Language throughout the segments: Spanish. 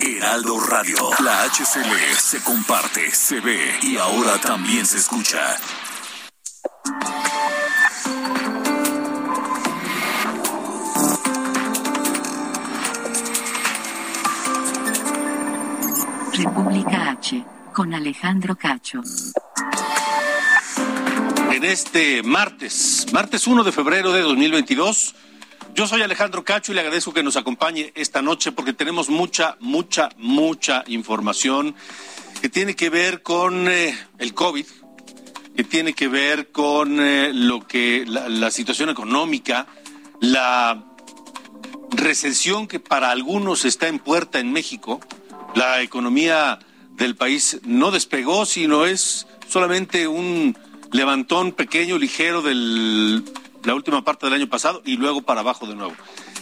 Heraldo Radio. La HCL se comparte, se ve y ahora también se escucha. República H, con Alejandro Cacho. En este martes, martes 1 de febrero de 2022, yo soy Alejandro Cacho y le agradezco que nos acompañe esta noche porque tenemos mucha, mucha, mucha información que tiene que ver con eh, el COVID, que tiene que ver con eh, lo que la, la situación económica, la recesión que para algunos está en puerta en México. La economía del país no despegó, sino es solamente un levantón pequeño, ligero de la última parte del año pasado y luego para abajo de nuevo.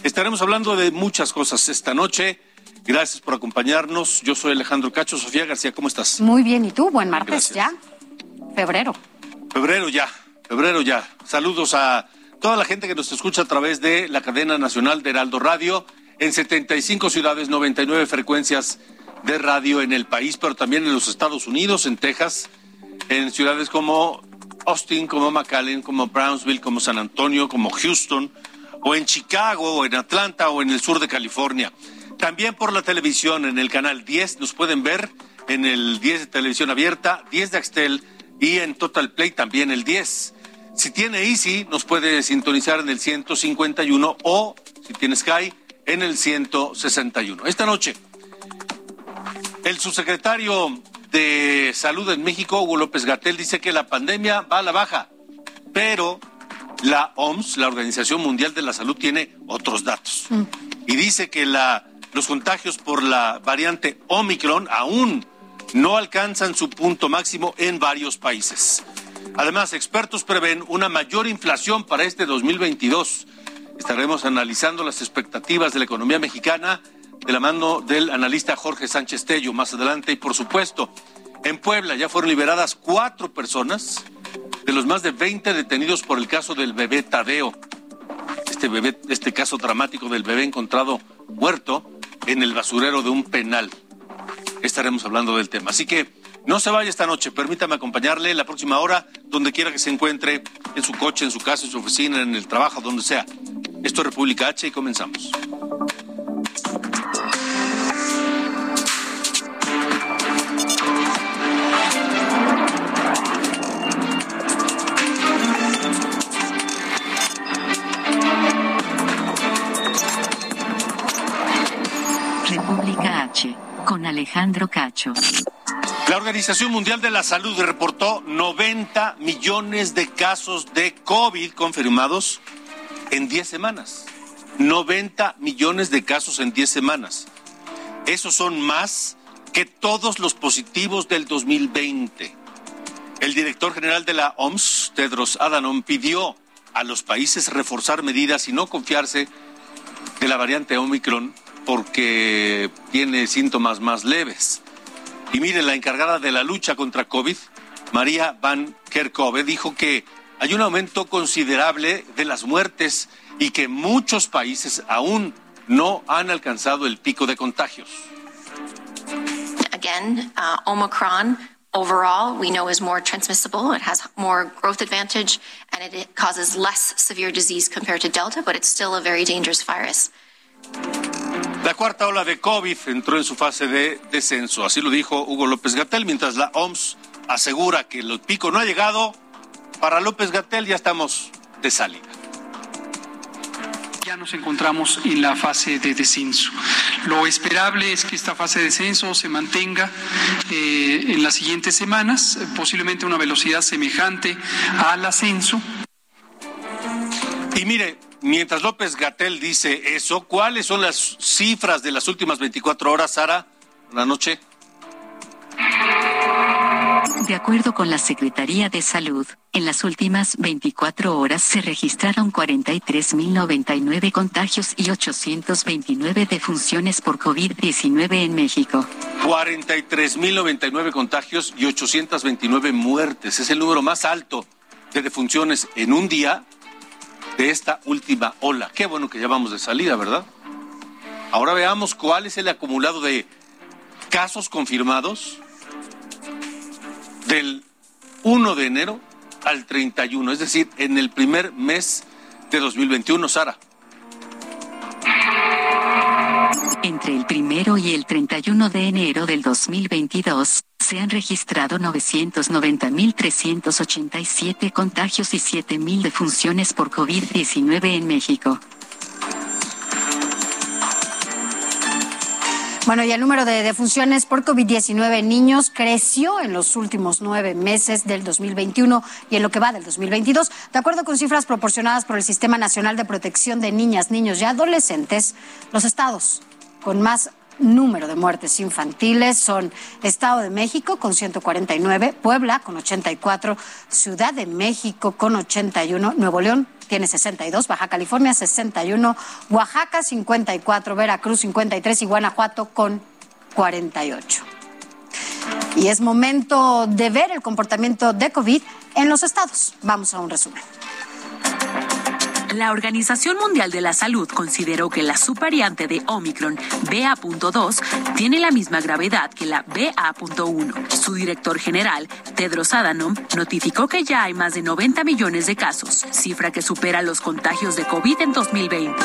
Estaremos hablando de muchas cosas esta noche. Gracias por acompañarnos. Yo soy Alejandro Cacho. Sofía García, ¿cómo estás? Muy bien, ¿y tú? Buen martes Gracias. ya. Febrero. Febrero ya, febrero ya. Saludos a toda la gente que nos escucha a través de la cadena nacional de Heraldo Radio en 75 ciudades, 99 frecuencias de radio en el país, pero también en los Estados Unidos, en Texas, en ciudades como Austin, como McAllen, como Brownsville, como San Antonio, como Houston, o en Chicago, o en Atlanta, o en el sur de California. También por la televisión, en el canal 10, nos pueden ver en el 10 de televisión abierta, 10 de Axtel y en Total Play también el 10. Si tiene Easy, nos puede sintonizar en el 151 o, si tiene Sky, en el 161. Esta noche, el subsecretario de Salud en México, Hugo López Gatel, dice que la pandemia va a la baja, pero la OMS, la Organización Mundial de la Salud, tiene otros datos. Y dice que la, los contagios por la variante Omicron aún no alcanzan su punto máximo en varios países. Además, expertos prevén una mayor inflación para este 2022. Estaremos analizando las expectativas de la economía mexicana de la mano del analista Jorge Sánchez Tello más adelante. Y por supuesto, en Puebla ya fueron liberadas cuatro personas de los más de 20 detenidos por el caso del bebé Tadeo. Este bebé, este caso dramático del bebé encontrado muerto en el basurero de un penal. Estaremos hablando del tema. Así que no se vaya esta noche, permítame acompañarle la próxima hora, donde quiera que se encuentre, en su coche, en su casa, en su oficina, en el trabajo, donde sea. Esto es República H y comenzamos. Alejandro Cacho. La Organización Mundial de la Salud reportó 90 millones de casos de COVID confirmados en 10 semanas. 90 millones de casos en 10 semanas. Esos son más que todos los positivos del 2020. El director general de la OMS, Tedros Adhanom, pidió a los países reforzar medidas y no confiarse de la variante Omicron porque tiene síntomas más leves. Y mire, la encargada de la lucha contra COVID, María Van Kerkhove, dijo que hay un aumento considerable de las muertes y que muchos países aún no han alcanzado el pico de contagios. Again, uh, Omicron overall we know is more transmissible. It has more growth advantage and it, causes less severe disease compared to Delta, but it's still a very dangerous virus. La cuarta ola de COVID entró en su fase de descenso, así lo dijo Hugo López Gatel, mientras la OMS asegura que el pico no ha llegado. Para López Gatel ya estamos de salida. Ya nos encontramos en la fase de descenso. Lo esperable es que esta fase de descenso se mantenga eh, en las siguientes semanas, posiblemente a una velocidad semejante al ascenso. Y mire, mientras López Gatel dice eso, ¿cuáles son las cifras de las últimas 24 horas, Sara? Buenas noches. De acuerdo con la Secretaría de Salud, en las últimas 24 horas se registraron 43.099 contagios y 829 defunciones por COVID-19 en México. 43.099 contagios y 829 muertes. Es el número más alto de defunciones en un día de esta última ola. Qué bueno que ya vamos de salida, ¿verdad? Ahora veamos cuál es el acumulado de casos confirmados del 1 de enero al 31, es decir, en el primer mes de 2021, Sara. Entre el primero y el 31 de enero del 2022, se han registrado 990.387 contagios y 7.000 defunciones por COVID-19 en México. Bueno, y el número de defunciones por COVID-19 en niños creció en los últimos nueve meses del 2021 y en lo que va del 2022. De acuerdo con cifras proporcionadas por el Sistema Nacional de Protección de Niñas, Niños y Adolescentes, los estados con más número de muertes infantiles son Estado de México con 149, Puebla con 84, Ciudad de México con 81, Nuevo León tiene 62, Baja California 61, Oaxaca 54, Veracruz 53 y Guanajuato con 48. Y es momento de ver el comportamiento de COVID en los estados. Vamos a un resumen. La Organización Mundial de la Salud consideró que la subvariante de Omicron BA.2 tiene la misma gravedad que la BA.1. Su director general, Tedros Adhanom, notificó que ya hay más de 90 millones de casos, cifra que supera los contagios de COVID en 2020.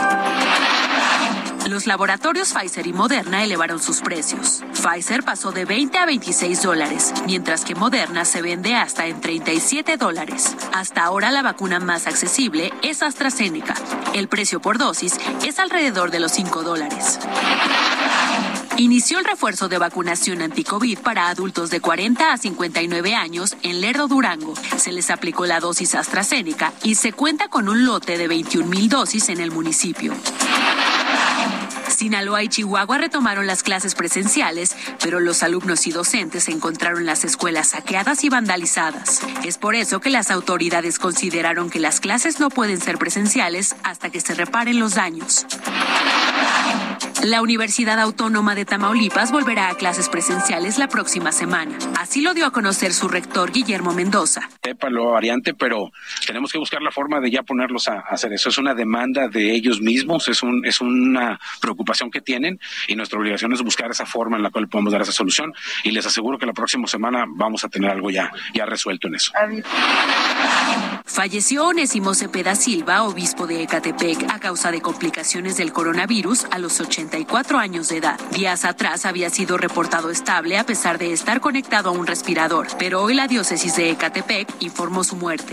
Los laboratorios Pfizer y Moderna elevaron sus precios. Pfizer pasó de 20 a 26 dólares, mientras que Moderna se vende hasta en 37 dólares. Hasta ahora la vacuna más accesible es AstraZeneca. El precio por dosis es alrededor de los 5 dólares. Inició el refuerzo de vacunación anti-COVID para adultos de 40 a 59 años en Lerdo, Durango. Se les aplicó la dosis AstraZeneca y se cuenta con un lote de 21 mil dosis en el municipio. Sinaloa y Chihuahua retomaron las clases presenciales, pero los alumnos y docentes encontraron las escuelas saqueadas y vandalizadas. Es por eso que las autoridades consideraron que las clases no pueden ser presenciales hasta que se reparen los daños. La Universidad Autónoma de Tamaulipas volverá a clases presenciales la próxima semana. Así lo dio a conocer su rector Guillermo Mendoza. Sepa lo variante, pero tenemos que buscar la forma de ya ponerlos a hacer eso. Es una demanda de ellos mismos, es, un, es una preocupación que tienen y nuestra obligación es buscar esa forma en la cual podemos dar esa solución y les aseguro que la próxima semana vamos a tener algo ya, ya resuelto en eso. Falleció Onésimo Cepeda Silva, obispo de Ecatepec, a causa de complicaciones del coronavirus a los 84 años de edad. Días atrás había sido reportado estable a pesar de estar conectado a un respirador, pero hoy la diócesis de Ecatepec informó su muerte.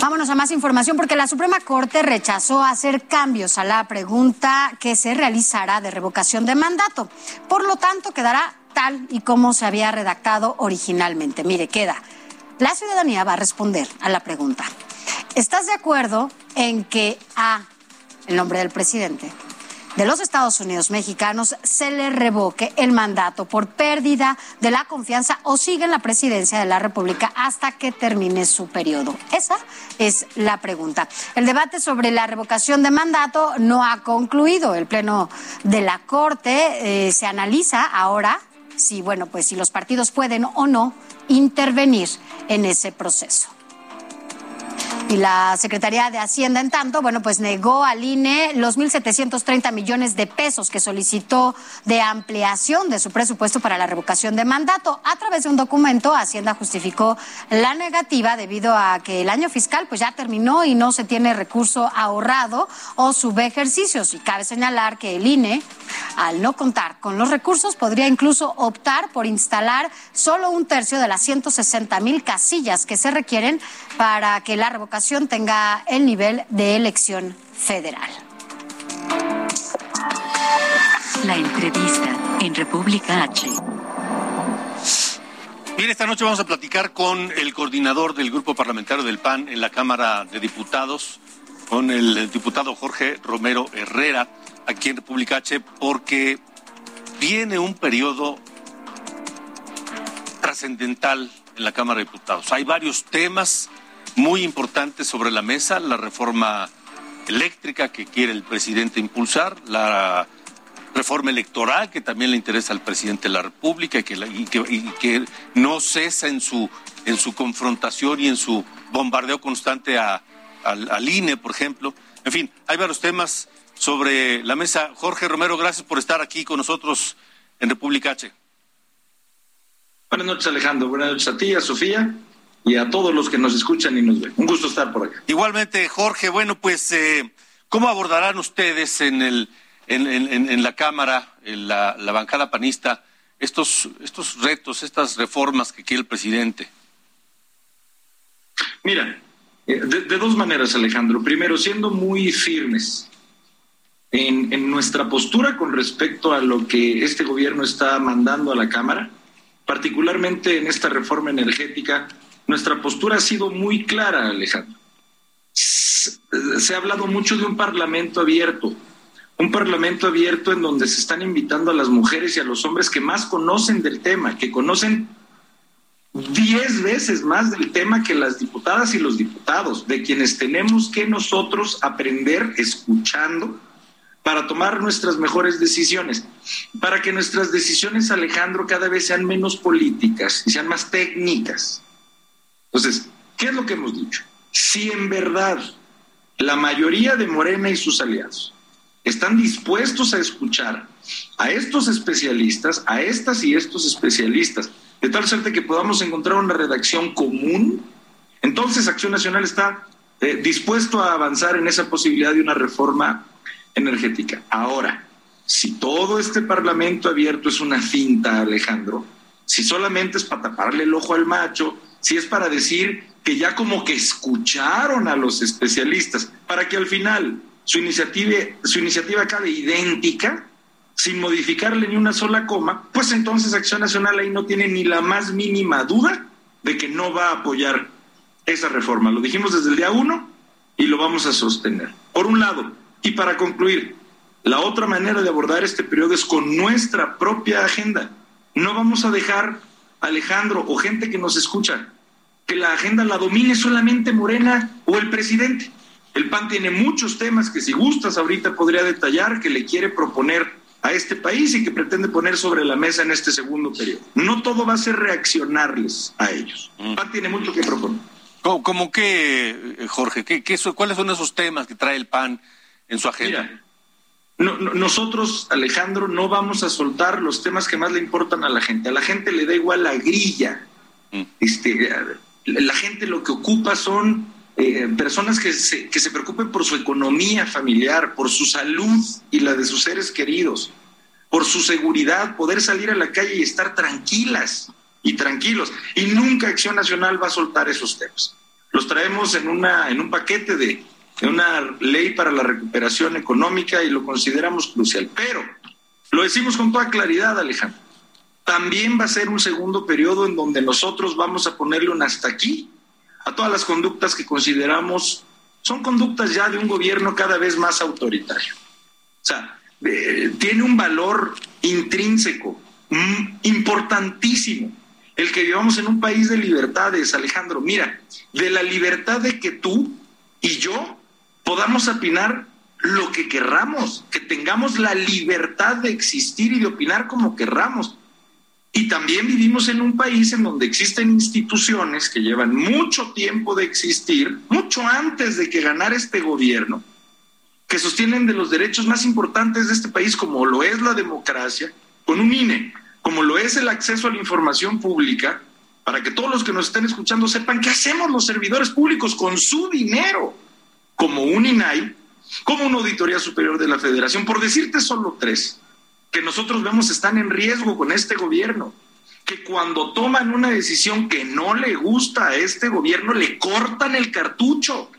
Vámonos a más información porque la Suprema Corte rechazó hacer cambios a la pregunta que se realizará de revocación de mandato. Por lo tanto, quedará tal y como se había redactado originalmente. Mire, queda. La ciudadanía va a responder a la pregunta. ¿Estás de acuerdo en que A, el nombre del presidente, de los Estados Unidos mexicanos se le revoque el mandato por pérdida de la confianza o sigue en la presidencia de la República hasta que termine su periodo? Esa es la pregunta. El debate sobre la revocación de mandato no ha concluido. El Pleno de la Corte eh, se analiza ahora si, bueno, pues si los partidos pueden o no intervenir en ese proceso. Y la Secretaría de Hacienda, en tanto, bueno, pues negó al INE los 1.730 millones de pesos que solicitó de ampliación de su presupuesto para la revocación de mandato. A través de un documento, Hacienda justificó la negativa debido a que el año fiscal pues ya terminó y no se tiene recurso ahorrado o sube ejercicios. Y cabe señalar que el INE, al no contar con los recursos, podría incluso optar por instalar solo un tercio de las 160 mil casillas que se requieren para que la revocación tenga el nivel de elección federal. La entrevista en República H. Bien, esta noche vamos a platicar con el coordinador del grupo parlamentario del PAN en la Cámara de Diputados, con el diputado Jorge Romero Herrera aquí en República H porque viene un periodo trascendental en la Cámara de Diputados. Hay varios temas muy importantes sobre la mesa, la reforma eléctrica que quiere el presidente impulsar, la reforma electoral que también le interesa al presidente de la República y que, y que, no cesa en su, en su confrontación y en su bombardeo constante a, al, al INE, por ejemplo. En fin, hay varios temas sobre la mesa. Jorge Romero, gracias por estar aquí con nosotros en República H. Buenas noches, Alejandro. Buenas noches a ti, a Sofía y a todos los que nos escuchan y nos ven. Un gusto estar por acá. Igualmente, Jorge. Bueno, pues, eh, ¿cómo abordarán ustedes en, el, en, en, en la Cámara, en la, la, bancada panista, estos, estos retos, estas reformas que quiere el presidente? Mira, eh, de, de dos maneras, Alejandro. Primero, siendo muy firmes en, en, nuestra postura con respecto a lo que este gobierno está mandando a la Cámara, particularmente en esta reforma energética, nuestra postura ha sido muy clara, Alejandro. Se ha hablado mucho de un parlamento abierto, un parlamento abierto en donde se están invitando a las mujeres y a los hombres que más conocen del tema, que conocen diez veces más del tema que las diputadas y los diputados, de quienes tenemos que nosotros aprender escuchando para tomar nuestras mejores decisiones, para que nuestras decisiones, Alejandro, cada vez sean menos políticas y sean más técnicas. Entonces, ¿qué es lo que hemos dicho? Si en verdad la mayoría de Morena y sus aliados están dispuestos a escuchar a estos especialistas, a estas y estos especialistas, de tal suerte que podamos encontrar una redacción común, entonces Acción Nacional está eh, dispuesto a avanzar en esa posibilidad de una reforma energética. Ahora, si todo este parlamento abierto es una cinta, Alejandro, si solamente es para taparle el ojo al macho, si es para decir que ya como que escucharon a los especialistas, para que al final su iniciativa, su iniciativa acabe idéntica, sin modificarle ni una sola coma, pues entonces Acción Nacional ahí no tiene ni la más mínima duda de que no va a apoyar esa reforma. Lo dijimos desde el día uno y lo vamos a sostener. Por un lado, y para concluir, la otra manera de abordar este periodo es con nuestra propia agenda. No vamos a dejar, Alejandro, o gente que nos escucha, que la agenda la domine solamente Morena o el presidente. El PAN tiene muchos temas que si gustas ahorita podría detallar que le quiere proponer a este país y que pretende poner sobre la mesa en este segundo periodo. No todo va a ser reaccionarles a ellos. El PAN tiene mucho que proponer. ¿Cómo, cómo qué, Jorge? ¿Qué, qué, ¿Cuáles son esos temas que trae el PAN? en su agenda. Mira, no, no, nosotros, Alejandro, no vamos a soltar los temas que más le importan a la gente. A la gente le da igual la grilla. Mm. Este, la gente lo que ocupa son eh, personas que se, que se preocupen por su economía familiar, por su salud y la de sus seres queridos, por su seguridad, poder salir a la calle y estar tranquilas y tranquilos. Y nunca Acción Nacional va a soltar esos temas. Los traemos en, una, en un paquete de una ley para la recuperación económica y lo consideramos crucial. Pero lo decimos con toda claridad, Alejandro. También va a ser un segundo periodo en donde nosotros vamos a ponerle un hasta aquí a todas las conductas que consideramos son conductas ya de un gobierno cada vez más autoritario. O sea, eh, tiene un valor intrínseco mm, importantísimo el que vivamos en un país de libertades, Alejandro. Mira, de la libertad de que tú y yo podamos opinar lo que querramos, que tengamos la libertad de existir y de opinar como querramos. Y también vivimos en un país en donde existen instituciones que llevan mucho tiempo de existir, mucho antes de que ganara este gobierno, que sostienen de los derechos más importantes de este país, como lo es la democracia, con un INE, como lo es el acceso a la información pública, para que todos los que nos estén escuchando sepan qué hacemos los servidores públicos con su dinero como un INAI, como una Auditoría Superior de la Federación, por decirte solo tres, que nosotros vemos están en riesgo con este gobierno, que cuando toman una decisión que no le gusta a este gobierno, le cortan el cartucho.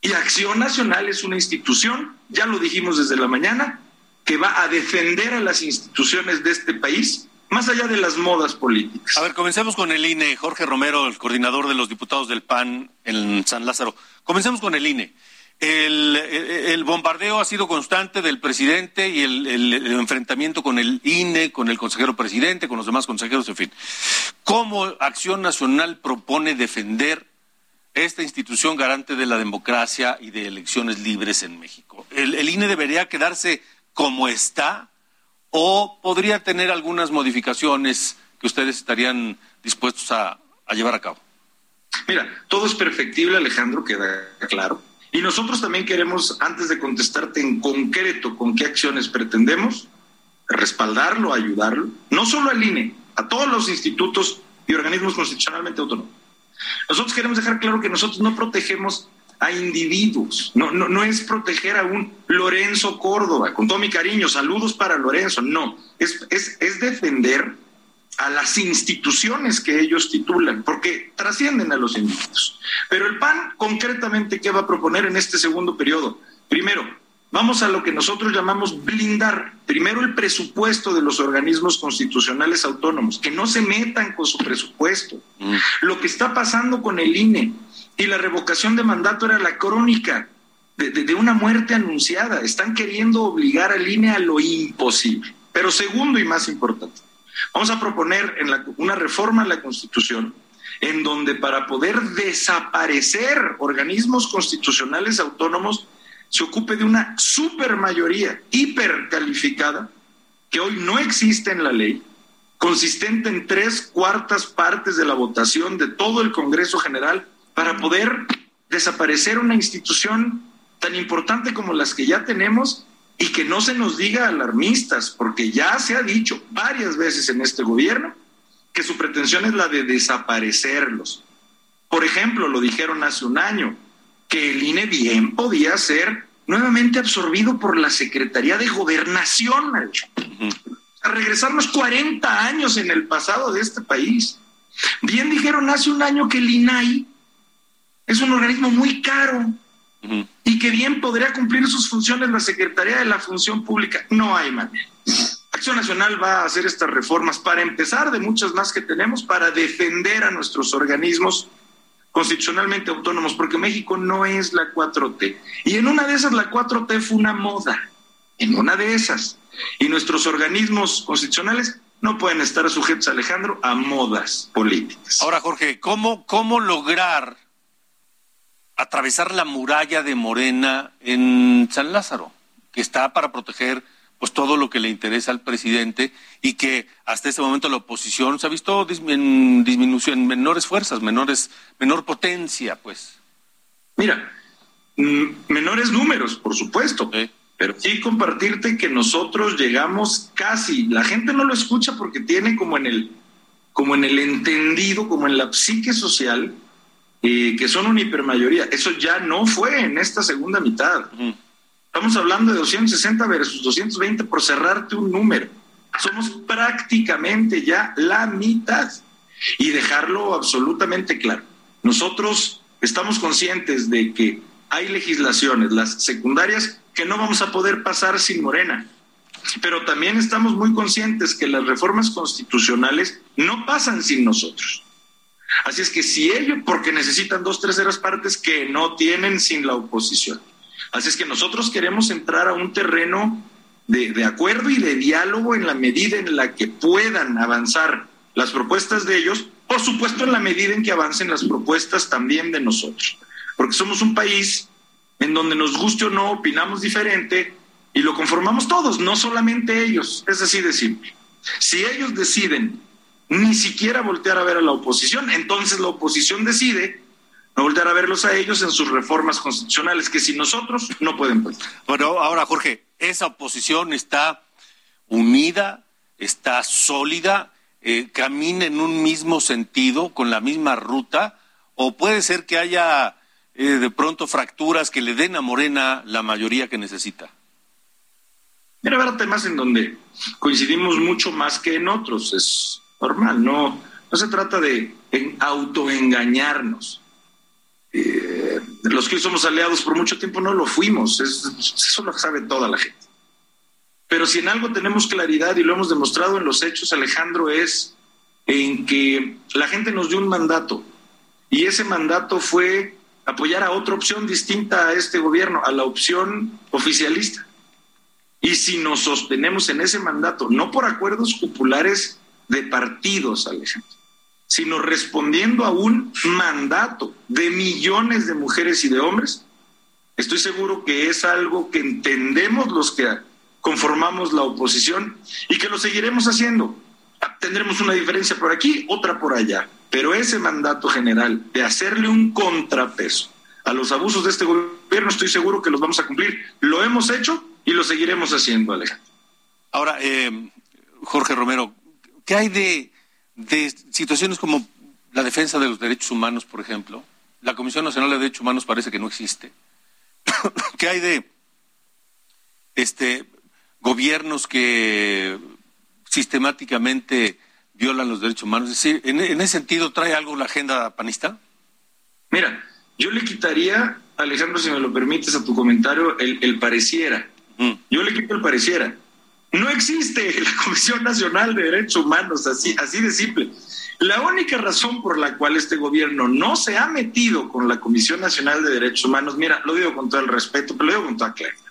Y Acción Nacional es una institución, ya lo dijimos desde la mañana, que va a defender a las instituciones de este país más allá de las modas políticas. A ver, comencemos con el INE. Jorge Romero, el coordinador de los diputados del PAN en San Lázaro. Comencemos con el INE. el, bombardeo ha sido constante del presidente y el, enfrentamiento con el INE, con el consejero presidente, con los demás consejeros, en fin. ¿Cómo Acción Nacional propone defender esta institución garante de la democracia y de elecciones libres en México? ¿El, INE debería quedarse como está o podría tener algunas modificaciones que ustedes estarían dispuestos a llevar a cabo? Mira, todo es perfectible, Alejandro, queda claro y nosotros también queremos, antes de contestarte en concreto con qué acciones pretendemos, respaldarlo, ayudarlo, no solo al INE, a todos los institutos y organismos constitucionalmente autónomos. Nosotros queremos dejar claro que nosotros no protegemos a individuos, no, no, no es proteger a un Lorenzo Córdoba, con todo mi cariño, saludos para Lorenzo, no, es, es, es defender a las instituciones que ellos titulan, porque trascienden a los individuos. Pero el PAN, concretamente, ¿qué va a proponer en este segundo periodo? Primero, vamos a lo que nosotros llamamos blindar. Primero, el presupuesto de los organismos constitucionales autónomos, que no se metan con su presupuesto. Mm. Lo que está pasando con el INE y la revocación de mandato era la crónica de, una muerte anunciada. Están queriendo obligar al INE a lo imposible. Pero segundo y más importante, Vamos a proponer una reforma a la Constitución en donde para poder desaparecer organismos constitucionales autónomos se ocupe de una supermayoría hipercalificada que hoy no existe en la ley, consistente en tres cuartas partes de la votación de todo el Congreso General para poder desaparecer una institución tan importante como las que ya tenemos y que no se nos diga alarmistas, porque ya se ha dicho varias veces en este gobierno que su pretensión es la de desaparecerlos. Por ejemplo, lo dijeron hace un año, que el INE bien podía ser nuevamente absorbido por la Secretaría de Gobernación, a regresarnos 40 años en el pasado de este país. Bien dijeron hace un año que el INAI es un organismo muy caro, y que bien podría cumplir sus funciones la Secretaría de la Función Pública. No hay manera. Acción Nacional va a hacer estas reformas para empezar de muchas más que tenemos para defender a nuestros organismos constitucionalmente autónomos, porque México no es la 4T. Y en una de esas la 4T fue una moda, en una de esas. Y nuestros organismos constitucionales no pueden estar sujetos, Alejandro, a modas políticas. Ahora, Jorge, ¿cómo, cómo lograr atravesar la muralla de Morena en San Lázaro, que está para proteger pues todo lo que le interesa al presidente y que hasta este momento la oposición se ha visto en disminución, en menores fuerzas, menores, menor potencia, pues. Mira, mm, menores números, por supuesto. Pero sí compartirte que nosotros llegamos casi, la gente no lo escucha porque tiene como en el, como en el entendido, como en la psique social, y que son una hipermayoría. Eso ya no fue en esta segunda mitad. Estamos hablando de 260 versus 220 por cerrarte un número. Somos prácticamente ya la mitad. Y dejarlo absolutamente claro. Nosotros estamos conscientes de que hay legislaciones, las secundarias, que no vamos a poder pasar sin Morena. Pero también estamos muy conscientes que las reformas constitucionales no pasan sin nosotros. Así es que si ellos, porque necesitan dos terceras partes que no tienen sin la oposición. Así es que nosotros queremos entrar a un terreno de, de, acuerdo y de diálogo en la medida en la que puedan avanzar las propuestas de ellos, por supuesto en la medida en que avancen las propuestas también de nosotros. Porque somos un país en donde nos guste o no, opinamos diferente y lo conformamos todos, no solamente ellos. Es así de simple. Si ellos deciden ni siquiera voltear a ver a la oposición. Entonces la oposición decide no voltear a verlos a ellos en sus reformas constitucionales, que si nosotros no pueden. Bueno, ahora Jorge, esa oposición está unida, está sólida, eh, camina en un mismo sentido, con la misma ruta, o puede ser que haya eh, de pronto fracturas que le den a Morena la mayoría que necesita. Mira, habrá temas en donde coincidimos mucho más que en otros. Es normal, no, no se trata de autoengañarnos. Eh, los que somos aliados por mucho tiempo no lo fuimos, eso lo sabe toda la gente. Pero si en algo tenemos claridad y lo hemos demostrado en los hechos, Alejandro, es en que la gente nos dio un mandato y ese mandato fue apoyar a otra opción distinta a este gobierno, a la opción oficialista. Y si nos sostenemos en ese mandato, no por acuerdos populares de partidos, Alejandro, sino respondiendo a un mandato de millones de mujeres y de hombres, estoy seguro que es algo que entendemos los que conformamos la oposición y que lo seguiremos haciendo. Tendremos una diferencia por aquí, otra por allá, pero ese mandato general de hacerle un contrapeso a los abusos de este gobierno, estoy seguro que los vamos a cumplir. Lo hemos hecho y lo seguiremos haciendo, Alejandro. Ahora, eh, Jorge Romero, ¿qué hay de, de situaciones como la defensa de los derechos humanos, por ejemplo? La Comisión Nacional de Derechos Humanos parece que no existe. ¿Qué hay de este gobiernos que sistemáticamente violan los derechos humanos? Es decir, ¿en, ese sentido trae algo la agenda panista? Mira, yo le quitaría, Alejandro, si me lo permites, a tu comentario, el, pareciera. Mm. Yo le quito el pareciera. No existe la Comisión Nacional de Derechos Humanos, así, así de simple. La única razón por la cual este gobierno no se ha metido con la Comisión Nacional de Derechos Humanos, mira, lo digo con todo el respeto, pero lo digo con toda claridad.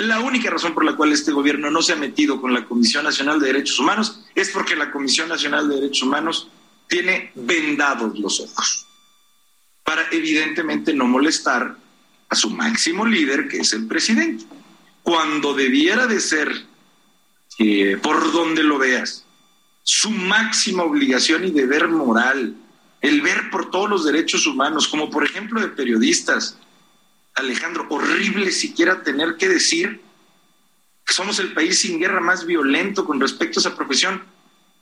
La única razón por la cual este gobierno no se ha metido con la Comisión Nacional de Derechos Humanos es porque la Comisión Nacional de Derechos Humanos tiene vendados los ojos para evidentemente no molestar a su máximo líder, que es el presidente. Cuando debiera de ser, eh, por donde lo veas, su máxima obligación y deber moral, el ver por todos los derechos humanos, como por ejemplo de periodistas. Alejandro, horrible siquiera tener que decir que somos el país sin guerra más violento con respecto a esa profesión.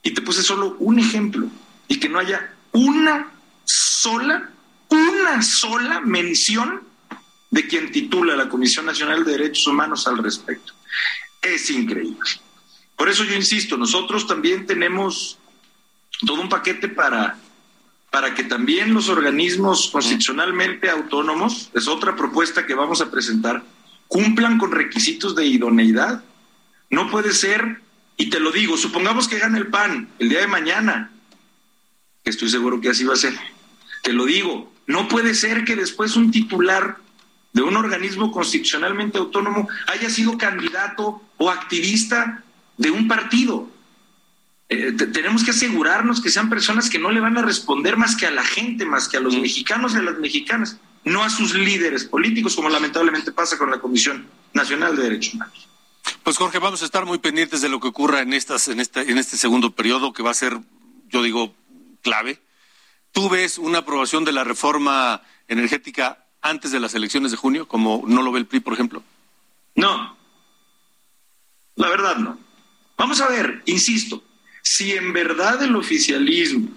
Y te puse solo un ejemplo y que no haya una sola una sola mención de quien titula la Comisión Nacional de Derechos Humanos al respecto. Es increíble. Por eso yo insisto, nosotros también tenemos todo un paquete para, para que también los organismos constitucionalmente autónomos, es otra propuesta que vamos a presentar, cumplan con requisitos de idoneidad. No puede ser, y te lo digo, supongamos que gane el PAN el día de mañana, que estoy seguro que así va a ser. Te lo digo, no puede ser que después un titular de un organismo constitucionalmente autónomo haya sido candidato o activista de un partido. Eh, tenemos que asegurarnos que sean personas que no le van a responder más que a la gente, más que a los mexicanos y a las mexicanas, no a sus líderes políticos, como lamentablemente pasa con la Comisión Nacional de Derechos Humanos. Pues Jorge, vamos a estar muy pendientes de lo que ocurra en, estas, en, este, en este segundo periodo, que va a ser, yo digo, clave ¿Tú ves una aprobación de la reforma energética antes de las elecciones de junio, como no lo ve el PRI, por ejemplo? No. La verdad no. Vamos a ver, insisto, si en verdad el oficialismo,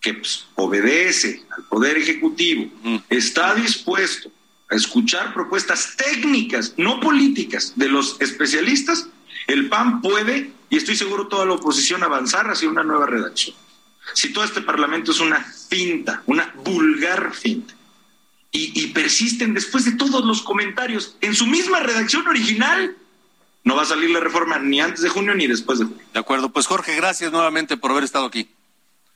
que pues, obedece al Poder Ejecutivo, está dispuesto a escuchar propuestas técnicas, no políticas, de los especialistas, el PAN puede, y estoy seguro toda la oposición, avanzar hacia una nueva redacción. Si todo este Parlamento es una finta, una vulgar finta, y, persisten después de todos los comentarios en su misma redacción original, no va a salir la reforma ni antes de junio ni después de junio. De acuerdo, pues Jorge, gracias nuevamente por haber estado aquí.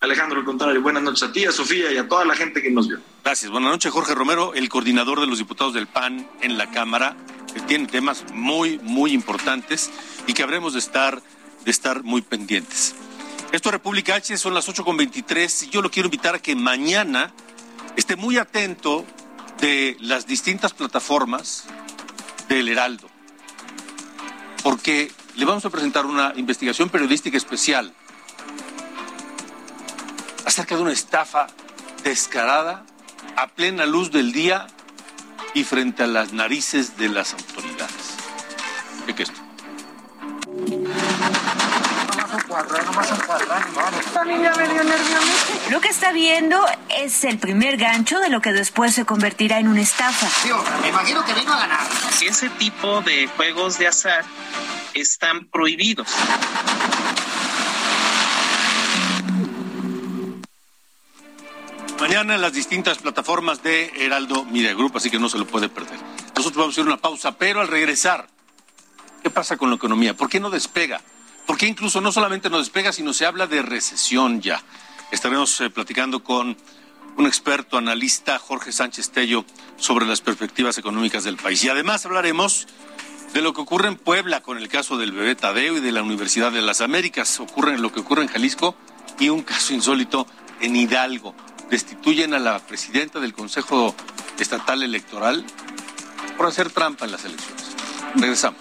Alejandro, al contrario, buenas noches a ti, a Sofía y a toda la gente que nos vio. Gracias, buenas noches, Jorge Romero, el coordinador de los diputados del PAN en la Cámara, que tiene temas muy, muy importantes y que habremos de estar, de estar muy pendientes. Esto es República H, son las 8.23 y yo lo quiero invitar a que mañana esté muy atento de las distintas plataformas del Heraldo, porque le vamos a presentar una investigación periodística especial acerca de una estafa descarada a plena luz del día y frente a las narices de las autoridades. ¿Qué es esto? Lo que está viendo es el primer gancho de lo que después se convertirá en una estafa. me imagino que vino a ganar. Si ese tipo de juegos de azar están prohibidos. Mañana en las distintas plataformas de Heraldo Media Group, así que no se lo puede perder. Nosotros vamos a hacer una pausa, pero al regresar, ¿qué pasa con la economía? ¿Por qué no despega? Porque incluso no solamente nos despega, sino se habla de recesión ya. Estaremos eh, platicando con un experto analista, Jorge Sánchez Tello, sobre las perspectivas económicas del país. Y además hablaremos de lo que ocurre en Puebla con el caso del bebé Tadeo y de la Universidad de las Américas. Ocurre lo que ocurre en Jalisco y un caso insólito en Hidalgo. Destituyen a la presidenta del Consejo Estatal Electoral por hacer trampa en las elecciones. Regresamos.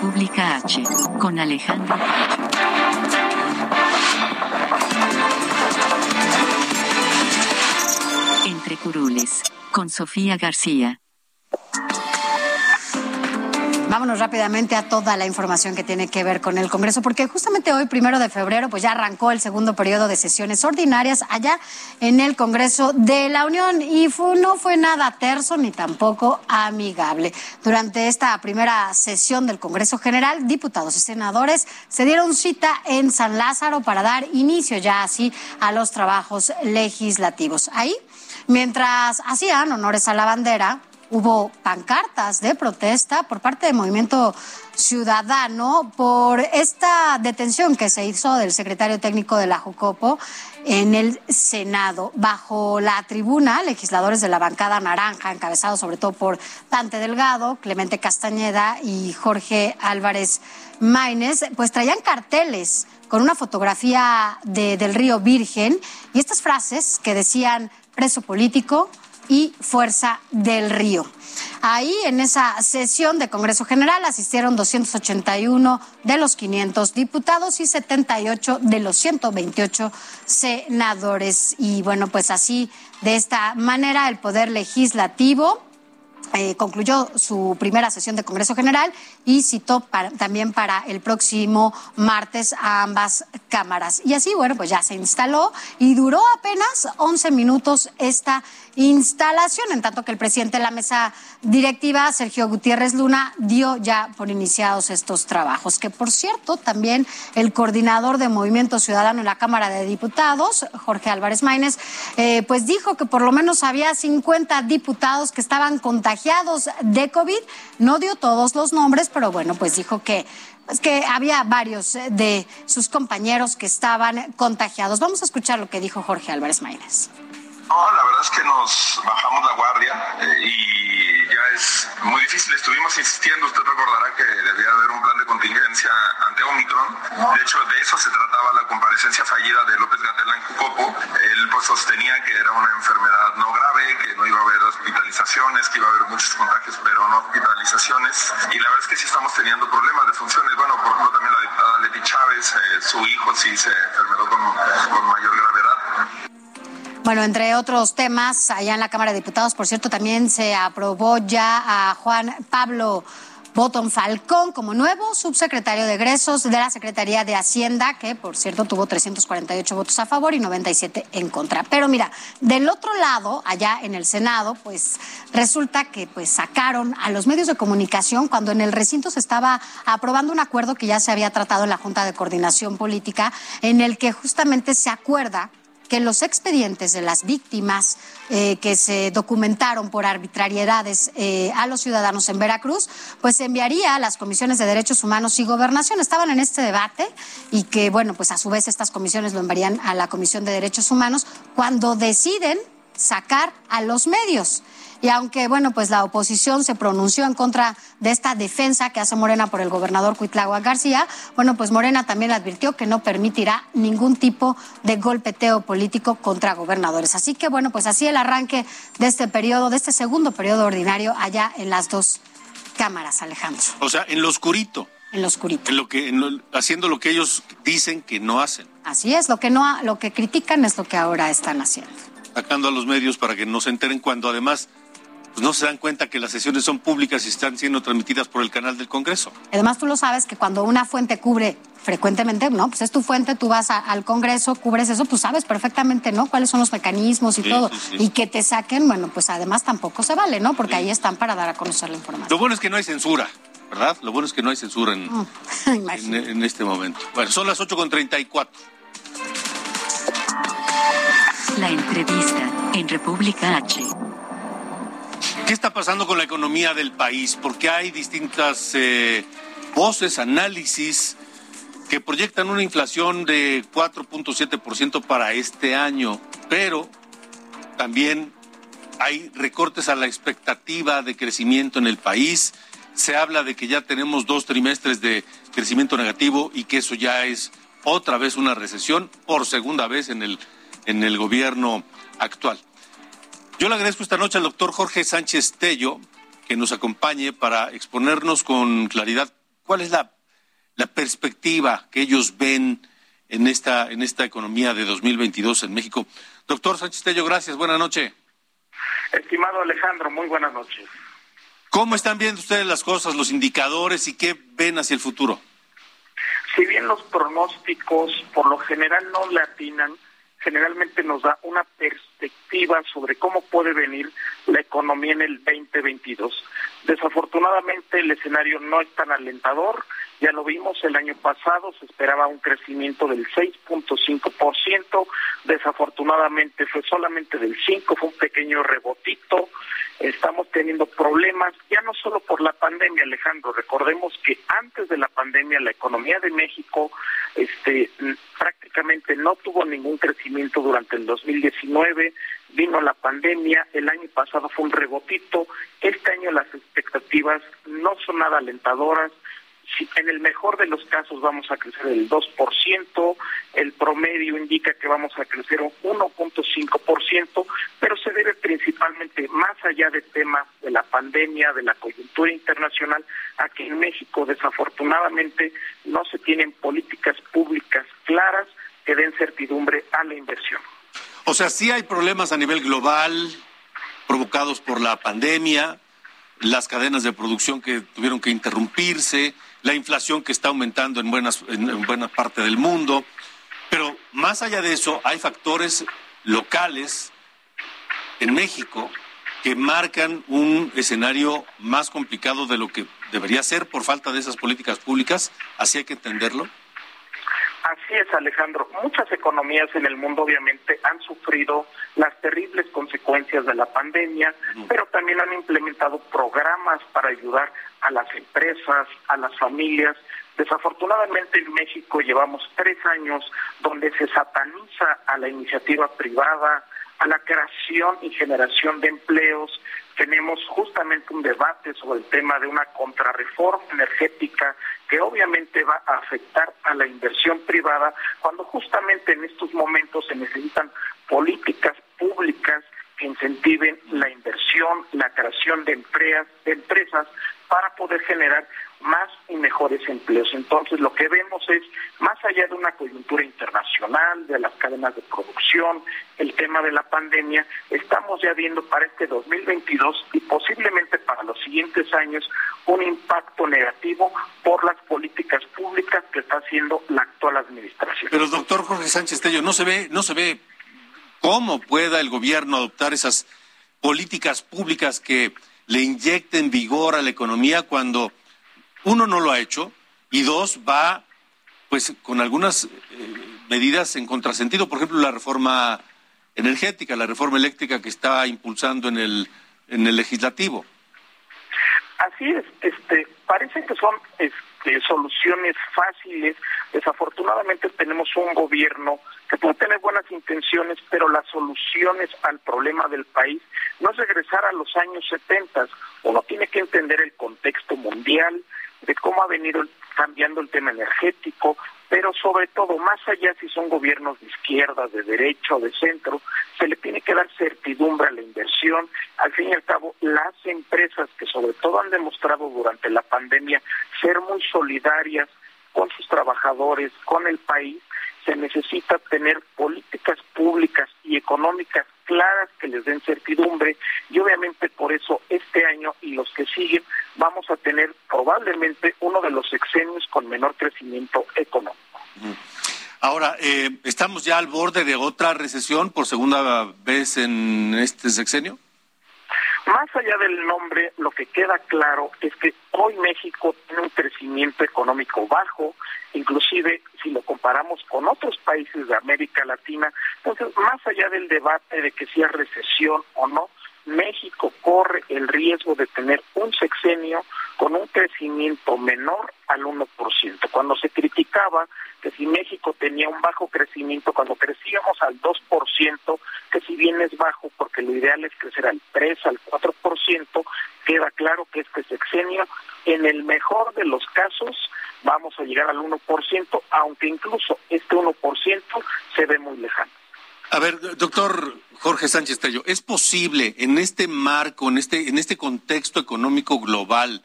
República H. Con Alejandro. Entre curules. Con Sofía García. Vámonos rápidamente a toda la información que tiene que ver con el Congreso, porque justamente hoy, primero de febrero, pues ya arrancó el segundo periodo de sesiones ordinarias allá en el Congreso de la Unión y no fue nada terso ni tampoco amigable. Durante esta primera sesión del Congreso General, diputados y senadores se dieron cita en San Lázaro para dar inicio ya así a los trabajos legislativos. Ahí, mientras hacían honores a la bandera, hubo pancartas de protesta por parte del movimiento ciudadano por esta detención que se hizo del secretario técnico de la Jucopo en el Senado. Bajo la tribuna, legisladores de la bancada naranja, encabezados sobre todo por Dante Delgado, Clemente Castañeda y Jorge Álvarez Maínez, pues traían carteles con una fotografía de, del río Virgen y estas frases que decían preso político, y Fuerza del Río. Ahí, en esa sesión de Congreso General, asistieron 281 de los 500 diputados y 78 de los 128 senadores. Y bueno, pues así, de esta manera, el Poder Legislativo eh, concluyó su primera sesión de Congreso General y citó también para el próximo martes a ambas cámaras. Y así, bueno, pues ya se instaló y duró apenas 11 minutos esta instalación, en tanto que el presidente de la mesa directiva, Sergio Gutiérrez Luna, dio ya por iniciados estos trabajos. Que por cierto, también el coordinador de Movimiento Ciudadano en la Cámara de Diputados, Jorge Álvarez Maínez, eh, pues dijo que por lo menos había 50 diputados que estaban contagiados de COVID. No dio todos los nombres, pero bueno, pues dijo que pues que había varios de sus compañeros que estaban contagiados. Vamos a escuchar lo que dijo Jorge Álvarez Maínez. No, la verdad es que nos bajamos la guardia eh, y muy difícil. Estuvimos insistiendo, usted recordará que debía haber un plan de contingencia ante Omicron. De hecho, de eso se trataba la comparecencia fallida de López Gatela en Jucopo. Él pues sostenía que era una enfermedad no grave, que no iba a haber hospitalizaciones, que iba a haber muchos contagios, pero no hospitalizaciones. Y la verdad es que sí estamos teniendo problemas de funciones. Bueno, por ejemplo, también la diputada Leti Chávez, eh, su hijo sí se enfermó con, con mayor gravedad. Bueno, entre otros temas, allá en la Cámara de Diputados, por cierto, también se aprobó ya a Juan Pablo Botón Falcón como nuevo subsecretario de egresos de la Secretaría de Hacienda, que por cierto tuvo 348 votos a favor y 97 en contra. Pero mira, del otro lado, allá en el Senado, pues resulta que pues sacaron a los medios de comunicación cuando en el recinto se estaba aprobando un acuerdo que ya se había tratado en la Junta de Coordinación Política, en el que justamente se acuerda que los expedientes de las víctimas eh, que se documentaron por arbitrariedades eh, a los ciudadanos en Veracruz, pues se enviaría a las comisiones de derechos humanos y gobernación. Estaban en este debate y que, bueno, pues a su vez estas comisiones lo enviarían a la Comisión de Derechos Humanos cuando deciden sacar a los medios. Y aunque, bueno, pues la oposición se pronunció en contra de esta defensa que hace Morena por el gobernador Cuitlagua García, bueno, pues Morena también advirtió que no permitirá ningún tipo de golpeteo político contra gobernadores. Así que, bueno, pues así el arranque de este periodo, de este segundo periodo ordinario allá en las dos cámaras, Alejandro. O sea, en lo oscurito. En lo oscurito. En lo que, haciendo lo que ellos dicen que no hacen. Así es, lo que no, lo que critican es lo que ahora están haciendo. Sacando a los medios para que no se enteren cuando además pues no se dan cuenta que las sesiones son públicas y están siendo transmitidas por el canal del Congreso. Además, tú lo sabes que cuando una fuente cubre frecuentemente, ¿no? Pues es tu fuente, tú vas al Congreso, cubres eso, pues sabes perfectamente, ¿no? Cuáles son los mecanismos y todo. Y que te saquen, bueno, pues además tampoco se vale, ¿no? Porque ahí están para dar a conocer la información. Lo bueno es que no hay censura. ¿Verdad? Lo bueno es que no hay censura en, mm, en, en este momento. Bueno, son las 8.34. La entrevista en República H. ¿Qué está pasando con la economía del país? Porque hay distintas eh, voces, análisis que proyectan una inflación de 4.7% para este año, pero también hay recortes a la expectativa de crecimiento en el país. Se habla de que ya tenemos dos trimestres de crecimiento negativo y que eso ya es otra vez una recesión por segunda vez en el, en el gobierno actual. Yo le agradezco esta noche al doctor Jorge Sánchez Tello que nos acompañe para exponernos con claridad cuál es la, perspectiva que ellos ven en esta, en esta economía de 2022 en México. Doctor Sánchez Tello, gracias. Buenas noches. Estimado Alejandro, muy buenas noches. ¿Cómo están viendo ustedes las cosas, los indicadores y qué ven hacia el futuro? Si bien los pronósticos por lo general no le atinan, generalmente nos da una perspectiva sobre cómo puede venir la economía en el 2022. Desafortunadamente el escenario no es tan alentador, ya lo vimos el año pasado, se esperaba un crecimiento del 6.5%, desafortunadamente fue solamente del 5, fue un pequeño rebotito, estamos teniendo problemas, ya no solo por la pandemia, Alejandro, recordemos que antes de la pandemia la economía de México este, prácticamente no tuvo ningún crecimiento durante el 2019, vino la pandemia, el año pasado fue un rebotito, este año las expectativas no son nada alentadoras, en el mejor de los casos vamos a crecer el 2%, el promedio indica que vamos a crecer un 1.5%, pero se debe principalmente, más allá del tema de la pandemia, de la coyuntura internacional, a que en México desafortunadamente no se tienen políticas públicas claras que den certidumbre a la inversión. O sea, sí hay problemas a nivel global provocados por la pandemia, las cadenas de producción que tuvieron que interrumpirse, la inflación que está aumentando en, buenas, en, buena parte del mundo. Pero más allá de eso, hay factores locales en México que marcan un escenario más complicado de lo que debería ser por falta de esas políticas públicas. Así hay que entenderlo. Así es, Alejandro. Muchas economías en el mundo obviamente han sufrido las terribles consecuencias de la pandemia, pero también han implementado programas para ayudar a las empresas, a las familias. Desafortunadamente en México llevamos tres años donde se sataniza a la iniciativa privada, a la creación y generación de empleos. Tenemos justamente un debate sobre el tema de una contrarreforma energética que obviamente va a afectar a la inversión privada cuando justamente en estos momentos se necesitan políticas públicas que incentiven la inversión, la creación de, de empresas para poder generar más y mejores empleos. Entonces, lo que vemos es, más allá de una coyuntura internacional, de las cadenas de producción, el tema de la pandemia, estamos ya viendo para este 2022 y posiblemente para los siguientes años un impacto negativo por las políticas públicas que está haciendo la actual administración. Pero doctor Jorge Sánchez Tello, no se ve, no se ve cómo pueda el gobierno adoptar esas políticas públicas que le inyecten vigor a la economía cuando uno no lo ha hecho y dos va pues con algunas eh, medidas en contrasentido, por ejemplo la reforma energética, la reforma eléctrica que está impulsando en el en el legislativo. Así es, este, parece que son soluciones fáciles. Desafortunadamente tenemos un gobierno que puede tener buenas intenciones, pero las soluciones al problema del país no es regresar a los años 70. Uno tiene que entender el contexto mundial, de cómo ha venido cambiando el tema energético, pero sobre todo, más allá si son gobiernos de izquierda, de derecha o de centro, se le tiene que dar certidumbre a la inversión. Al fin y al cabo, las empresas que sobre todo han demostrado durante la pandemia ser muy solidarias con sus trabajadores, con el país, se necesita tener políticas públicas y económicas claras que les den certidumbre y obviamente por eso este año y los que siguen vamos a tener probablemente uno de los sexenios con menor crecimiento económico. Ahora, eh, ¿estamos ya al borde de otra recesión por segunda vez en este sexenio? Más allá del nombre, lo que queda claro es que hoy México tiene un crecimiento económico bajo, inclusive si lo comparamos con otros países de América Latina, entonces más allá del debate de que si es recesión o no, México corre el riesgo de tener un sexenio con un crecimiento menor al 1%. Cuando se criticaba que si México tenía un bajo crecimiento, cuando crecíamos al 2%, que si bien es bajo porque lo ideal es crecer al 3, al 4%, queda claro que este sexenio, en el mejor de los casos, vamos a llegar al 1%, aunque incluso este 1% se ve muy lejano. A ver, doctor Jorge Sánchez Tello, ¿es posible en este marco, en este, en este contexto económico global,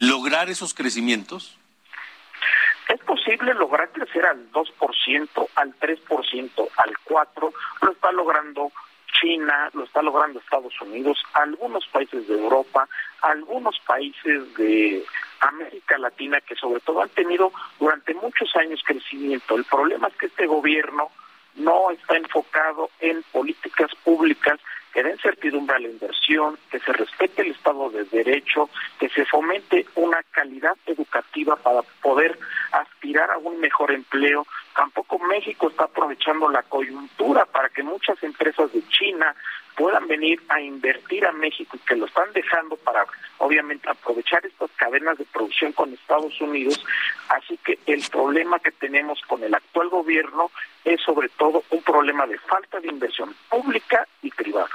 lograr esos crecimientos? Es posible lograr crecer al 2%, al 3%, al 4%, lo está logrando China, lo está logrando Estados Unidos, algunos países de Europa, algunos países de América Latina que sobre todo han tenido durante muchos años crecimiento. El problema es que este gobierno no está enfocado en políticas públicas que den certidumbre a la inversión, que se respete el Estado de Derecho, que se fomente una calidad educativa para poder aspirar a un mejor empleo. Tampoco México está aprovechando la coyuntura para que muchas empresas de China puedan venir a invertir a México y que lo están dejando para, obviamente, aprovechar estas cadenas de producción con Estados Unidos. Así que el problema que tenemos con el actual gobierno es sobre todo un problema de falta de inversión pública y privada.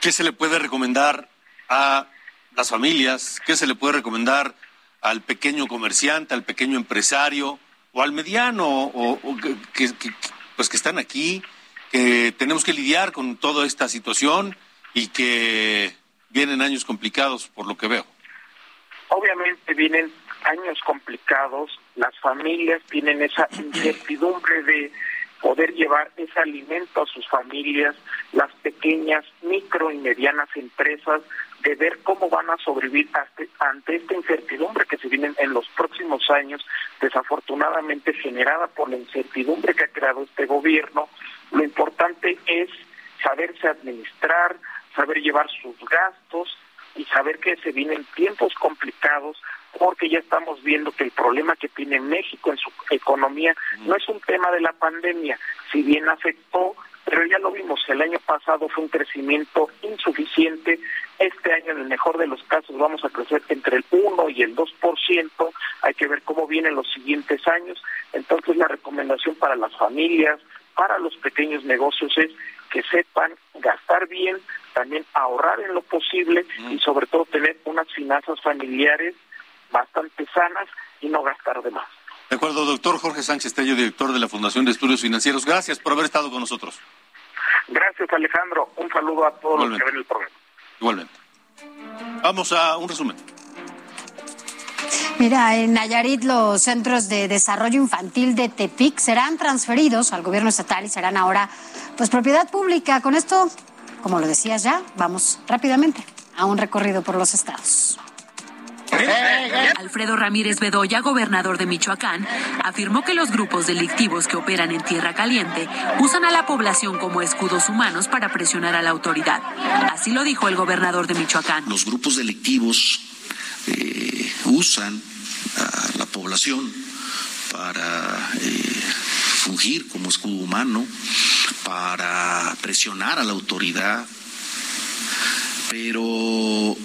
¿Qué se le puede recomendar a las familias? ¿Qué se le puede recomendar al pequeño comerciante, al pequeño empresario o al mediano o, que, pues que están aquí, que tenemos que lidiar con toda esta situación y que vienen años complicados por lo que veo? Obviamente vienen años complicados, las familias tienen esa incertidumbre de poder llevar ese alimento a sus familias, las pequeñas, micro y medianas empresas, de ver cómo van a sobrevivir ante esta incertidumbre que se viene en los próximos años, desafortunadamente generada por la incertidumbre que ha creado este gobierno. Lo importante es saberse administrar, saber llevar sus gastos y saber que se vienen tiempos complicados porque ya estamos viendo que el problema que tiene México en su economía no es un tema de la pandemia, si bien afectó, pero ya lo vimos, el año pasado fue un crecimiento insuficiente, este año en el mejor de los casos vamos a crecer entre el 1 y el 2%, hay que ver cómo vienen los siguientes años, entonces la recomendación para las familias, para los pequeños negocios es que sepan gastar bien, también ahorrar en lo posible y sobre todo tener unas finanzas familiares bastante sanas y no gastar de más. De acuerdo, doctor Jorge Sánchez Tello, director de la Fundación de Estudios Financieros. Gracias por haber estado con nosotros. Gracias, Alejandro. Un saludo a todos los que ven el programa. Igualmente. Vamos a un resumen. Mira, en Nayarit los centros de desarrollo infantil de Tepic serán transferidos al gobierno estatal y serán ahora pues propiedad pública. Con esto, como lo decías ya, vamos rápidamente a un recorrido por los estados. Alfredo Ramírez Bedoya, gobernador de Michoacán, afirmó que los grupos delictivos que operan en Tierra Caliente usan a la población como escudos humanos para presionar a la autoridad. Así lo dijo el gobernador de Michoacán. Los grupos delictivos eh, usan a la población para eh, fungir como escudo humano, para presionar a la autoridad, pero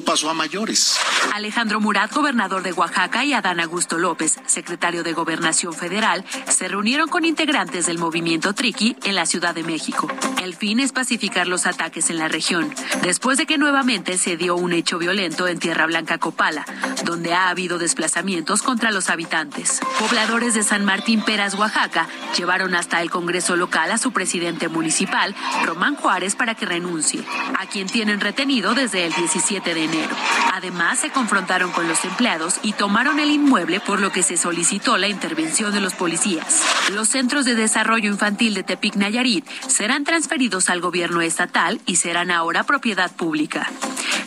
pasó a mayores. Alejandro Murat, gobernador de Oaxaca, y Adán Augusto López, secretario de Gobernación Federal, se reunieron con integrantes del movimiento Triqui en la Ciudad de México. El fin es pacificar los ataques en la región, después de que nuevamente se dio un hecho violento en Tierra Blanca Copala, donde ha habido desplazamientos contra los habitantes. Pobladores de San Martín Peras, Oaxaca, llevaron hasta el Congreso local a su presidente municipal, Román Juárez, para que renuncie, a quien tienen retenido desde el 17 de enero. Además, se confrontaron con los empleados y tomaron el inmueble, por lo que se solicitó la intervención de los policías. Los centros de desarrollo infantil de Tepic Nayarit serán transferidos al gobierno estatal y serán ahora propiedad pública.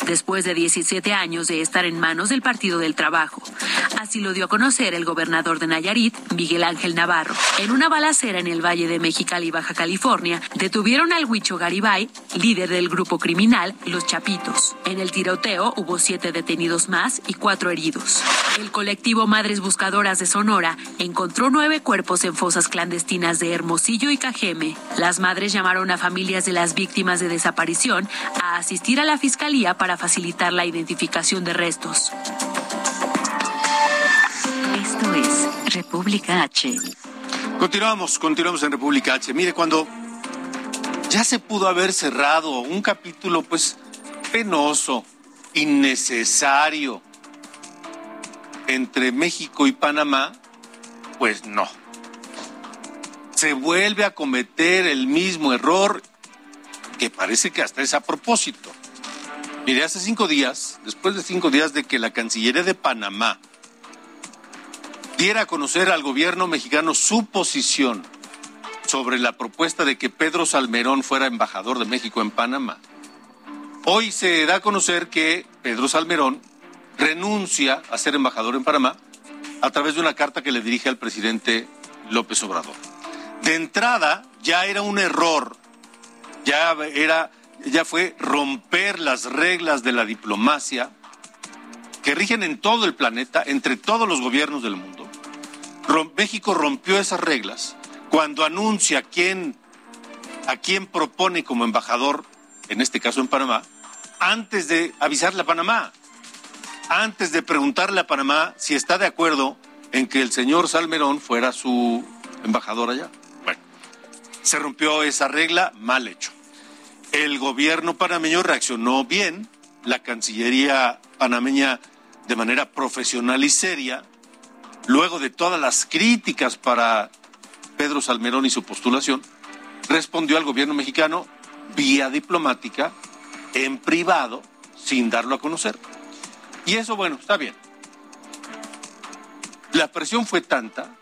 Después de 17 años de estar en manos del Partido del Trabajo. Así lo dio a conocer el gobernador de Nayarit, Miguel Ángel Navarro. En una balacera en el Valle de Mexicali, Baja California, detuvieron al Huicho Garibay, líder del grupo criminal Los Chapitos. En el tiroteo hubo siete detenidos más y cuatro heridos. El colectivo Madres Buscadoras de Sonora encontró nueve cuerpos en fosas clandestinas de Hermosillo y Cajeme. Las madres llamaron a familias de las víctimas de desaparición a asistir a la fiscalía para facilitar la identificación de restos. Esto es República H. Continuamos, continuamos en República H. Mire, cuando ya se pudo haber cerrado un capítulo, pues, penoso, innecesario entre México y Panamá, pues no. Se vuelve a cometer el mismo error que parece que hasta es a propósito. Mire, hace cinco días, después de cinco días de que la Cancillería de Panamá diera a conocer al gobierno mexicano su posición sobre la propuesta de que Pedro Salmerón fuera embajador de México en Panamá, hoy se da a conocer que Pedro Salmerón renuncia a ser embajador en Panamá a través de una carta que le dirige al presidente López Obrador. De entrada, ya era un error, ya era ya fue romper las reglas de la diplomacia que rigen en todo el planeta, entre todos los gobiernos del mundo. México rompió esas reglas cuando anuncia quién, a quién propone como embajador, en este caso en Panamá, antes de avisarle a Panamá, antes de preguntarle a Panamá si está de acuerdo en que el señor Salmerón fuera su embajador allá. Bueno, se rompió esa regla, mal hecho. El gobierno panameño reaccionó bien, la Cancillería panameña de manera profesional y seria, luego de todas las críticas para Pedro Salmerón y su postulación, respondió al gobierno mexicano vía diplomática, en privado, sin darlo a conocer. Y eso, bueno, está bien. La presión fue tanta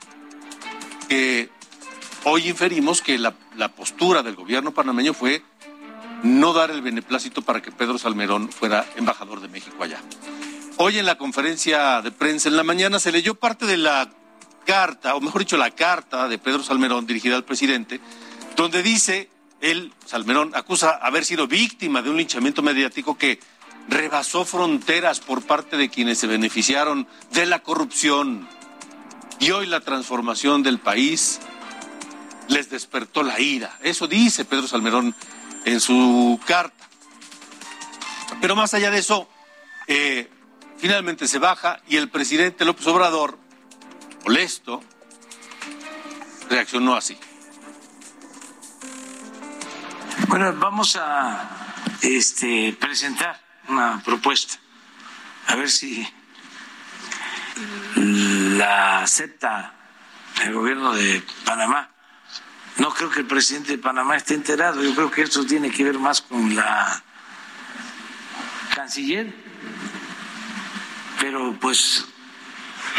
que hoy inferimos que la, la postura del gobierno panameño fue no dar el beneplácito para que Pedro Salmerón fuera embajador de México allá. Hoy en la conferencia de prensa en la mañana se leyó parte de la carta, o mejor dicho, la carta de Pedro Salmerón dirigida al presidente, donde dice, él, Salmerón, acusa haber sido víctima de un linchamiento mediático que rebasó fronteras por parte de quienes se beneficiaron de la corrupción. Y hoy la transformación del país les despertó la ira. Eso dice Pedro Salmerón en su carta. Pero más allá de eso, eh, finalmente se baja y el presidente López Obrador, molesto, reaccionó así. Bueno, vamos a este, presentar una propuesta, a ver si la acepta el gobierno de Panamá. No creo que el presidente de Panamá esté enterado, yo creo que esto tiene que ver más con la canciller, pero pues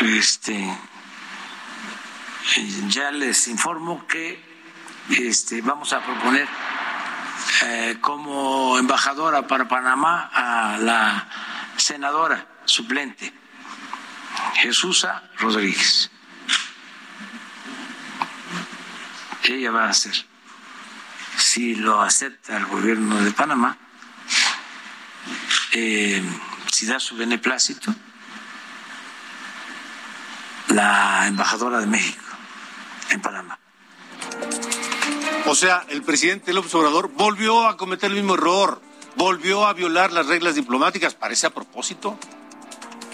este, ya les informo que este, vamos a proponer eh, como embajadora para Panamá a la senadora suplente Jesusa Rodríguez. Ella va a hacer, si lo acepta el gobierno de Panamá, eh, si da su beneplácito, la embajadora de México en Panamá. O sea, el presidente López Obrador volvió a cometer el mismo error, volvió a violar las reglas diplomáticas, parece a propósito.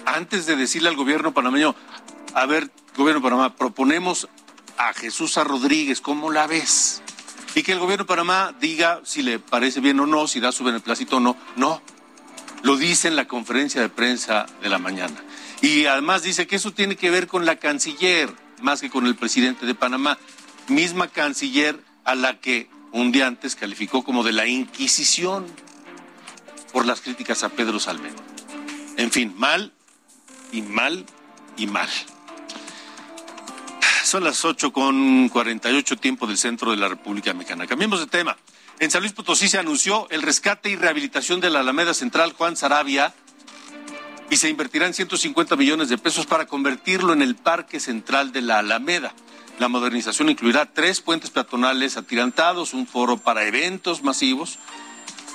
Antes de decirle al gobierno panameño, a ver, gobierno de Panamá, proponemos a Jesús a Rodríguez, ¿cómo la ves? Y que el gobierno de Panamá diga si le parece bien o no, si da su beneplácito o no. No, lo dice en la conferencia de prensa de la mañana. Y además dice que eso tiene que ver con la canciller, más que con el presidente de Panamá. Misma canciller a la que un día antes calificó como de la Inquisición por las críticas a Pedro Salmerón. En fin, mal y mal y mal. Son las 8 con 48 tiempo del centro de la República Mexicana. Cambiemos de tema. En San Luis Potosí se anunció el rescate y rehabilitación de la Alameda Central Juan Sarabia y se invertirán 150 millones de pesos para convertirlo en el Parque Central de la Alameda. La modernización incluirá tres puentes peatonales atirantados, un foro para eventos masivos,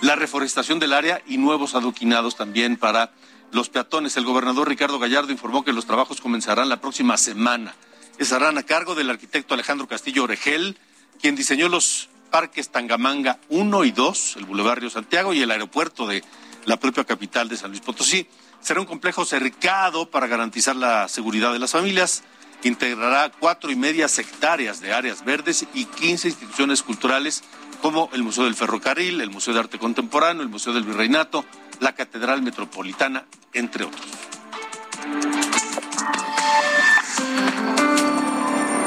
la reforestación del área y nuevos adoquinados también para los peatones. El gobernador Ricardo Gallardo informó que los trabajos comenzarán la próxima semana. Estarán a cargo del arquitecto Alejandro Castillo Oregel, quien diseñó los parques Tangamanga 1 y 2, el Boulevard Río Santiago y el aeropuerto de la propia capital de San Luis Potosí. Será un complejo cercado para garantizar la seguridad de las familias integrará cuatro y media hectáreas de áreas verdes y 15 instituciones culturales como el Museo del Ferrocarril, el Museo de Arte Contemporáneo, el Museo del Virreinato, la Catedral Metropolitana, entre otros.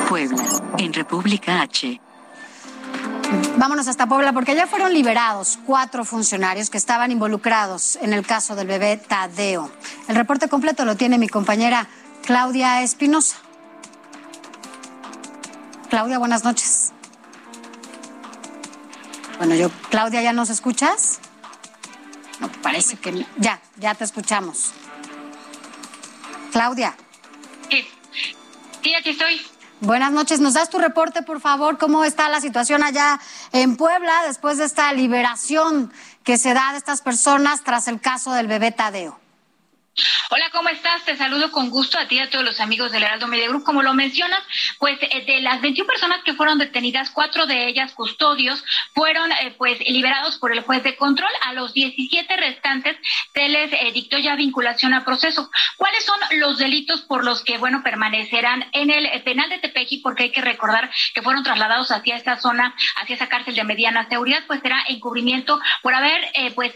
Puebla, en República H. Vámonos hasta Puebla porque ya fueron liberados cuatro funcionarios que estaban involucrados en el caso del bebé Tadeo. El reporte completo lo tiene mi compañera Claudia Espinosa. Claudia, buenas noches. Bueno, yo, Claudia, ¿ya nos escuchas? No, parece que ya, ya te escuchamos. Claudia. Sí, sí, aquí estoy. Buenas noches, ¿nos das tu reporte, por favor? ¿Cómo está la situación allá en Puebla después de esta liberación que se da de estas personas tras el caso del bebé Tadeo? Hola, ¿cómo estás? Te saludo con gusto a ti y a todos los amigos del Heraldo Media Group. Como lo mencionas, pues eh, de las 21 personas que fueron detenidas, cuatro de ellas custodios fueron eh, pues liberados por el juez de control. A los 17 restantes se les eh, dictó ya vinculación a proceso. ¿Cuáles son los delitos por los que, bueno, permanecerán en el penal de Tepeji? Porque hay que recordar que fueron trasladados hacia esta zona, hacia esa cárcel de mediana seguridad, pues será encubrimiento por haber pues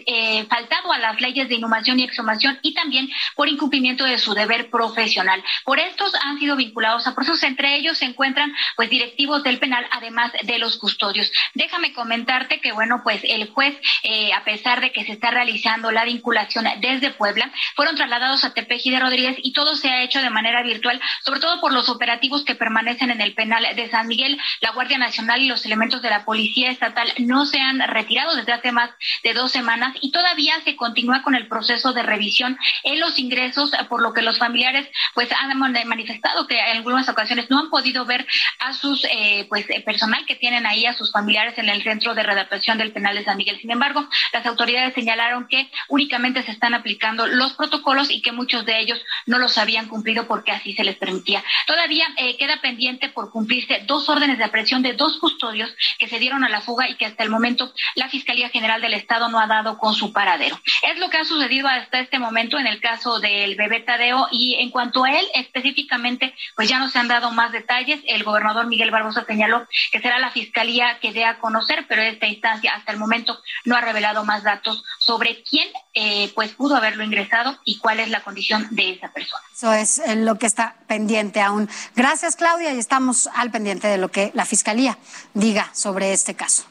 faltado a las leyes de inhumación y exhumación y también por incumplimiento de su deber profesional. Por estos han sido vinculados a procesos, entre ellos se encuentran pues directivos del penal, además de los custodios. Déjame comentarte que bueno, pues el juez, eh, a pesar de que se está realizando la vinculación desde Puebla, fueron trasladados a Tepeji de Rodríguez y todo se ha hecho de manera virtual, sobre todo por los operativos que permanecen en el penal de San Miguel. La Guardia Nacional y los elementos de la Policía Estatal no se han retirado desde hace más de dos semanas y todavía se continúa con el proceso de revisión los ingresos, por lo que los familiares pues han manifestado que en algunas ocasiones no han podido ver a sus eh, pues eh, personal que tienen ahí a sus familiares en el centro de redactación del penal de San Miguel. Sin embargo, las autoridades señalaron que únicamente se están aplicando los protocolos y que muchos de ellos no los habían cumplido porque así se les permitía. Todavía eh, queda pendiente por cumplirse dos órdenes de aprehensión de dos custodios que se dieron a la fuga y que hasta el momento la Fiscalía General del Estado no ha dado con su paradero. Es lo que ha sucedido hasta este momento en el caso del bebé Tadeo y en cuanto a él específicamente, pues ya no se han dado más detalles. El gobernador Miguel Barbosa señaló que será la fiscalía que dé a conocer, pero esta instancia hasta el momento no ha revelado más datos sobre quién eh, pues pudo haberlo ingresado y cuál es la condición de esa persona. Eso es eh, lo que está pendiente aún. Gracias, Claudia, y estamos al pendiente de lo que la fiscalía diga sobre este caso.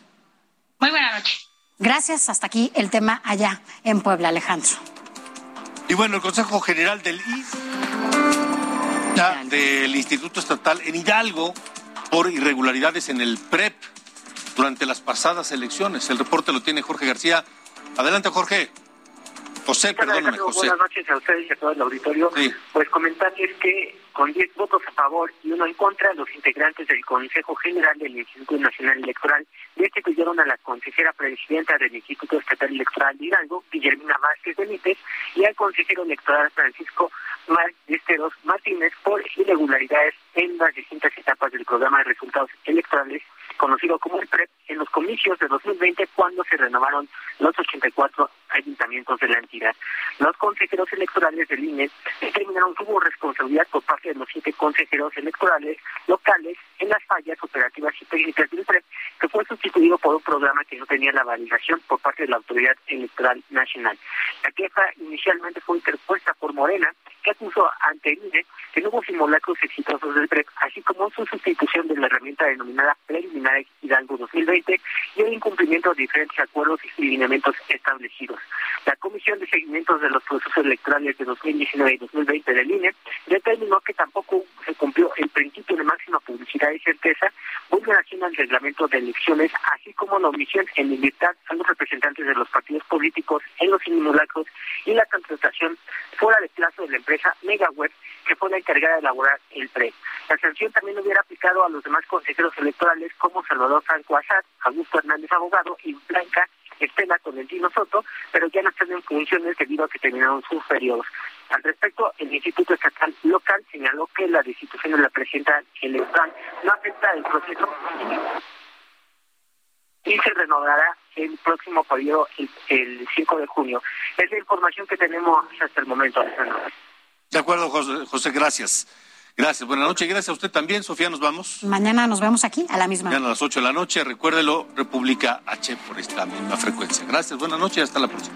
Muy buena noche. Gracias. Hasta aquí el tema allá en Puebla, Alejandro. Y bueno, el Consejo General del IS del Instituto Estatal en Hidalgo por irregularidades en el PREP durante las pasadas elecciones. El reporte lo tiene Jorge García. Adelante, Jorge. José, perdóname, José. Buenas noches a ustedes y a todo el auditorio. Pues comentarles que con 10 votos a favor y uno en contra, los integrantes del Consejo General del Instituto Nacional Electoral destituyeron a la consejera presidenta del Instituto Estatal Electoral de Hidalgo, Guillermina Vázquez Benítez, y al consejero electoral Francisco Esteros Martínez por irregularidades en las distintas etapas del programa de resultados electorales conocido como el PREP, en los comicios de 2020 cuando se renovaron los 84 ayuntamientos de la entidad. Los consejeros electorales del INE determinaron que hubo responsabilidad por parte de los siete consejeros electorales locales en las fallas operativas y técnicas del PREP, que fue sustituido por un programa que no tenía la validación por parte de la Autoridad Electoral Nacional. La queja inicialmente fue interpuesta por Morena, que acusó ante el INE que no hubo simulacros exitosos del PREP, así como su sustitución de la herramienta denominada preliminar Hidalgo 2020 y el incumplimiento de diferentes acuerdos y lineamientos establecidos. La Comisión de Seguimientos de los Procesos Electorales de 2019 y 2020 del INE determinó que tampoco se cumplió el principio de máxima publicidad y certeza, vulneración al reglamento de elecciones, así como la omisión en libertad a los representantes de los partidos políticos en los simulacros y la contratación fuera de plazo de la empresa MegaWeb, que fue la encargada de elaborar el PRE. La sanción también hubiera aplicado a los demás consejeros electorales como Salvador Franco Azad, Augusto Hernández Abogado y Blanca Estela Tolentino Soto, pero ya no están en funciones debido a que terminaron sus periodos. Al respecto, el Instituto Estatal Local señaló que la destitución de la presidenta electoral no afecta el proceso y se renovará el próximo periodo el, 5 de junio. Es la información que tenemos hasta el momento. De acuerdo, José, José gracias. Gracias, buenas noches. Gracias a usted también, Sofía. Nos vamos. Mañana nos vemos aquí a la misma. Mañana a las 8 de la noche. Recuérdelo, República H por esta misma frecuencia. Gracias, buenas noches y hasta la próxima.